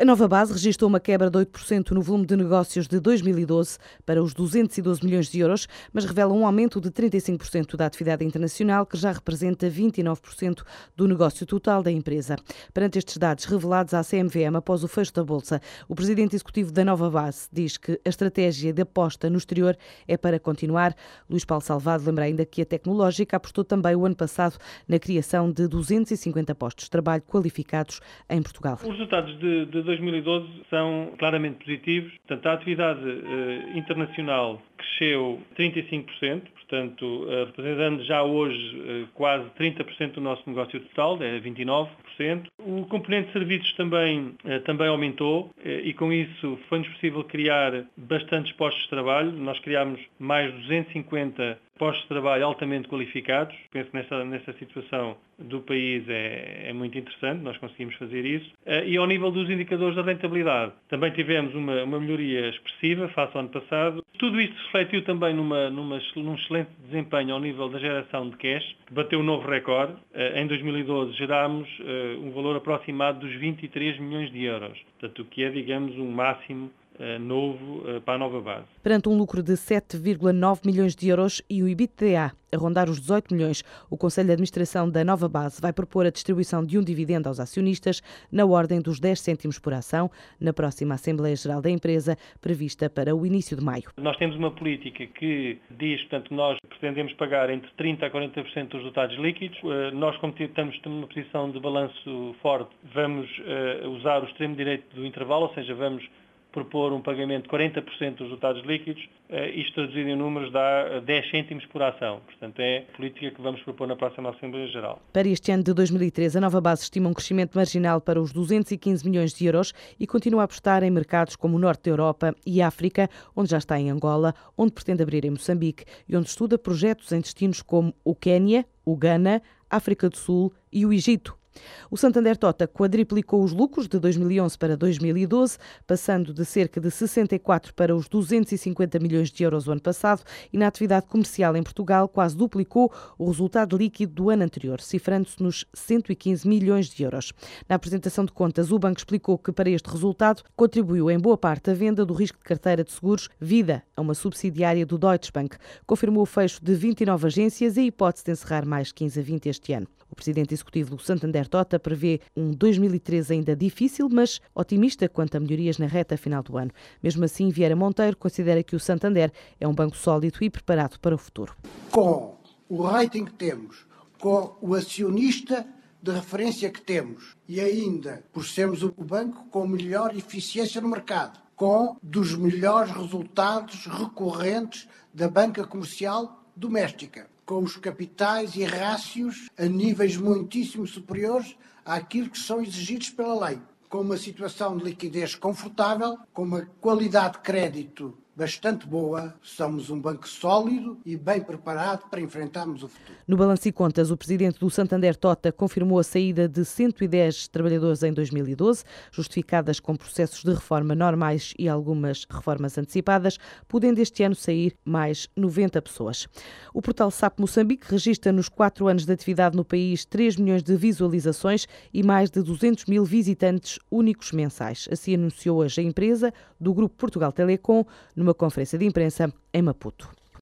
A nova base registrou uma quebra de 8% no volume de negócios de 2012 para os 212 milhões de euros, mas revela um aumento de 35% da atividade internacional, que já representa 29% do negócio total da empresa. Perante estes dados revelados à CMVM após o fecho da Bolsa, o presidente executivo da nova base diz que a estratégia de aposta no exterior é para continuar. Luís Paulo Salvado lembra ainda que a tecnológica apostou também o ano passado na criação de 250 postos de trabalho qualificados em Portugal. Os resultados de, de 2012 são claramente positivos. Portanto, a atividade eh, internacional cresceu 35%, portanto, eh, representando já hoje eh, quase 30% do nosso negócio total, é 29%. O componente de serviços também, eh, também aumentou e com isso foi-nos possível criar bastantes postos de trabalho. Nós criámos mais 250 postos de trabalho altamente qualificados. Penso que nessa, situação do país é, é, muito interessante, nós conseguimos fazer isso. E ao nível dos indicadores da rentabilidade, também tivemos uma, uma melhoria expressiva face ao ano passado. Tudo isto refletiu também numa, numa, num excelente desempenho ao nível da geração de cash, que bateu um novo recorde. Eh, em 2012 gerámos eh, um valor aproximado dos 23 milhões de euros, portanto, o que é, digamos, um máximo novo eh, para a nova base. Perante um lucro de 7,9 milhões de euros e o IBTA a rondar os 18 milhões, o Conselho de Administração da nova base vai propor a distribuição de um dividendo aos acionistas na ordem dos 10 cêntimos por ação na próxima Assembleia Geral da empresa, prevista para o início de maio. Nós temos uma política que diz, portanto, nós pretendemos pagar entre 30% a 40% dos resultados líquidos. Eh, nós, como estamos numa posição de balanço forte, vamos usar o extremo direito do intervalo, ou seja, vamos propor um pagamento de 40% dos resultados líquidos, eh, isto traduzido em números dá 10 eh, cêntimos por ação. Portanto, é a política que vamos propor na próxima Assembleia Geral. Para este ano de 2013, a nova base estima um crescimento marginal para os 215 milhões de euros e continua a apostar em mercados como o Norte da Europa e África, onde já está em Angola, onde pretende abrir em Moçambique e onde estuda projetos em destinos como o Quênia, o Ghana, África do Sul e o Egito. O Santander Tota quadriplicou os lucros de 2011 para 2012, passando de cerca de 64 para os 250 milhões de euros o ano passado e na atividade comercial em Portugal quase duplicou o resultado líquido do ano anterior, cifrando-se nos 115 milhões de euros. Na apresentação de contas, o banco explicou que para este resultado contribuiu em boa parte a venda do risco de carteira de seguros Vida, a uma subsidiária do Deutsche Bank. Confirmou o fecho de 29 agências e a hipótese de encerrar mais 15 a 20 este ano. O presidente executivo do Santander Tota prevê um 2013 ainda difícil, mas otimista quanto a melhorias na reta final do ano. Mesmo assim, Vieira Monteiro considera que o Santander é um banco sólido e preparado para o futuro. Com o rating que temos, com o acionista de referência que temos e ainda por sermos o banco com melhor eficiência no mercado, com dos melhores resultados recorrentes da banca comercial doméstica com os capitais e rácios a níveis muitíssimo superiores àquilo que são exigidos pela lei, com uma situação de liquidez confortável, com uma qualidade de crédito bastante boa, somos um banco sólido e bem preparado para enfrentarmos o futuro. No balanço e contas, o presidente do Santander Tota confirmou a saída de 110 trabalhadores em 2012, justificadas com processos de reforma normais e algumas reformas antecipadas, podendo este ano sair mais 90 pessoas. O portal SAP Moçambique registra nos quatro anos de atividade no país 3 milhões de visualizações e mais de 200 mil visitantes únicos mensais. Assim anunciou hoje a empresa do Grupo Portugal Telecom numa conferência de imprensa em Maputo.